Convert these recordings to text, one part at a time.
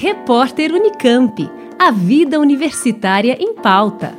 Repórter Unicamp. A vida universitária em pauta.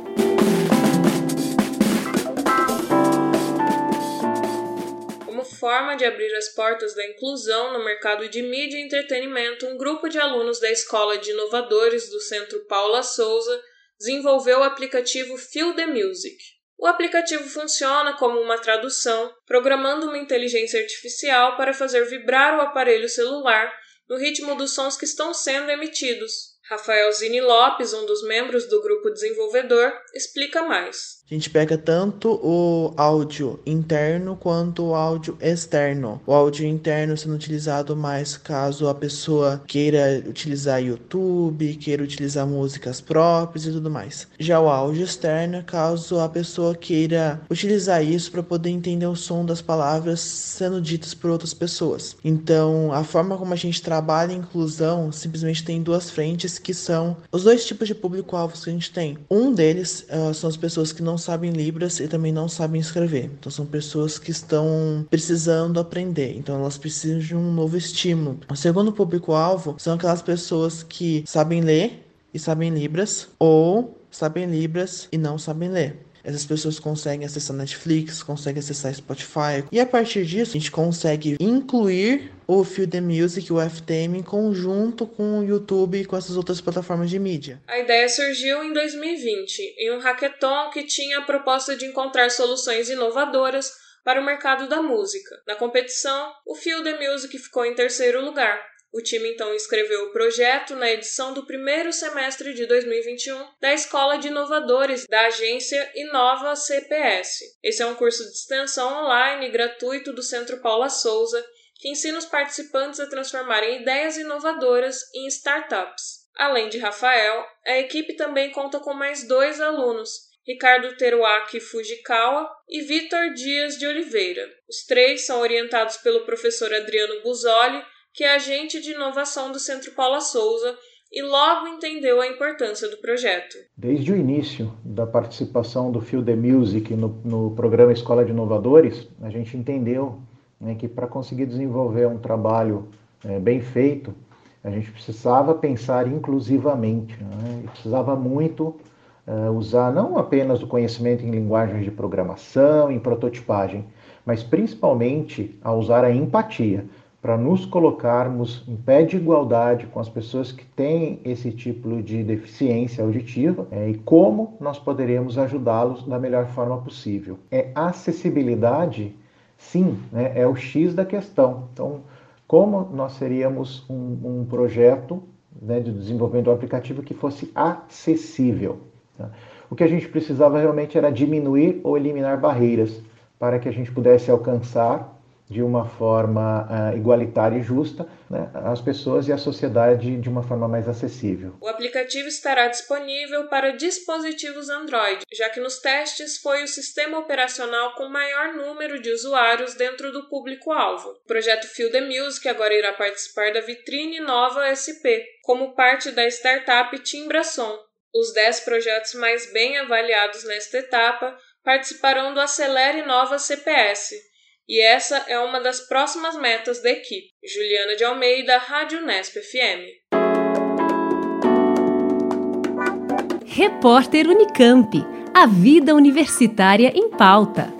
Como forma de abrir as portas da inclusão no mercado de mídia e entretenimento, um grupo de alunos da Escola de Inovadores do Centro Paula Souza desenvolveu o aplicativo Feel the Music. O aplicativo funciona como uma tradução, programando uma inteligência artificial para fazer vibrar o aparelho celular no ritmo dos sons que estão sendo emitidos. Rafael Zini Lopes, um dos membros do grupo desenvolvedor, explica mais. A gente pega tanto o áudio interno quanto o áudio externo. O áudio interno sendo utilizado mais caso a pessoa queira utilizar YouTube, queira utilizar músicas próprias e tudo mais. Já o áudio externo, caso a pessoa queira utilizar isso para poder entender o som das palavras sendo ditas por outras pessoas. Então, a forma como a gente trabalha a inclusão simplesmente tem duas frentes que são os dois tipos de público-alvo que a gente tem. Um deles uh, são as pessoas que não sabem Libras e também não sabem escrever. Então são pessoas que estão precisando aprender. Então elas precisam de um novo estímulo. O segundo público-alvo são aquelas pessoas que sabem ler e sabem Libras ou sabem Libras e não sabem ler. Essas pessoas conseguem acessar Netflix, conseguem acessar Spotify. E a partir disso, a gente consegue incluir o Feel the Music, o FTM, em conjunto com o YouTube e com essas outras plataformas de mídia. A ideia surgiu em 2020, em um hackathon que tinha a proposta de encontrar soluções inovadoras para o mercado da música. Na competição, o Feel the Music ficou em terceiro lugar, o time então escreveu o projeto na edição do primeiro semestre de 2021 da Escola de Inovadores da agência Inova CPS. Esse é um curso de extensão online gratuito do Centro Paula Souza que ensina os participantes a transformarem ideias inovadoras em startups. Além de Rafael, a equipe também conta com mais dois alunos, Ricardo Teruaki Fujikawa e Vitor Dias de Oliveira. Os três são orientados pelo professor Adriano Busoli que é agente de inovação do Centro Paula Souza e logo entendeu a importância do projeto. Desde o início da participação do Feel the Music no, no programa Escola de Inovadores, a gente entendeu né, que para conseguir desenvolver um trabalho é, bem feito, a gente precisava pensar inclusivamente, né, precisava muito é, usar não apenas o conhecimento em linguagens de programação, em prototipagem, mas principalmente a usar a empatia para nos colocarmos em pé de igualdade com as pessoas que têm esse tipo de deficiência auditiva é, e como nós poderíamos ajudá-los da melhor forma possível. É acessibilidade, sim, né, é o X da questão. Então, como nós seríamos um, um projeto né, de desenvolvimento do aplicativo que fosse acessível? Tá? O que a gente precisava realmente era diminuir ou eliminar barreiras para que a gente pudesse alcançar de uma forma uh, igualitária e justa né, as pessoas e a sociedade de uma forma mais acessível. O aplicativo estará disponível para dispositivos Android, já que nos testes foi o sistema operacional com maior número de usuários dentro do público-alvo. O projeto Feel the Music agora irá participar da vitrine Nova SP, como parte da startup Timbrasom. Os 10 projetos mais bem avaliados nesta etapa participarão do Acelere Nova CPS, e essa é uma das próximas metas da equipe. Juliana de Almeida, Rádio Nesp FM. Repórter Unicamp. A vida universitária em pauta.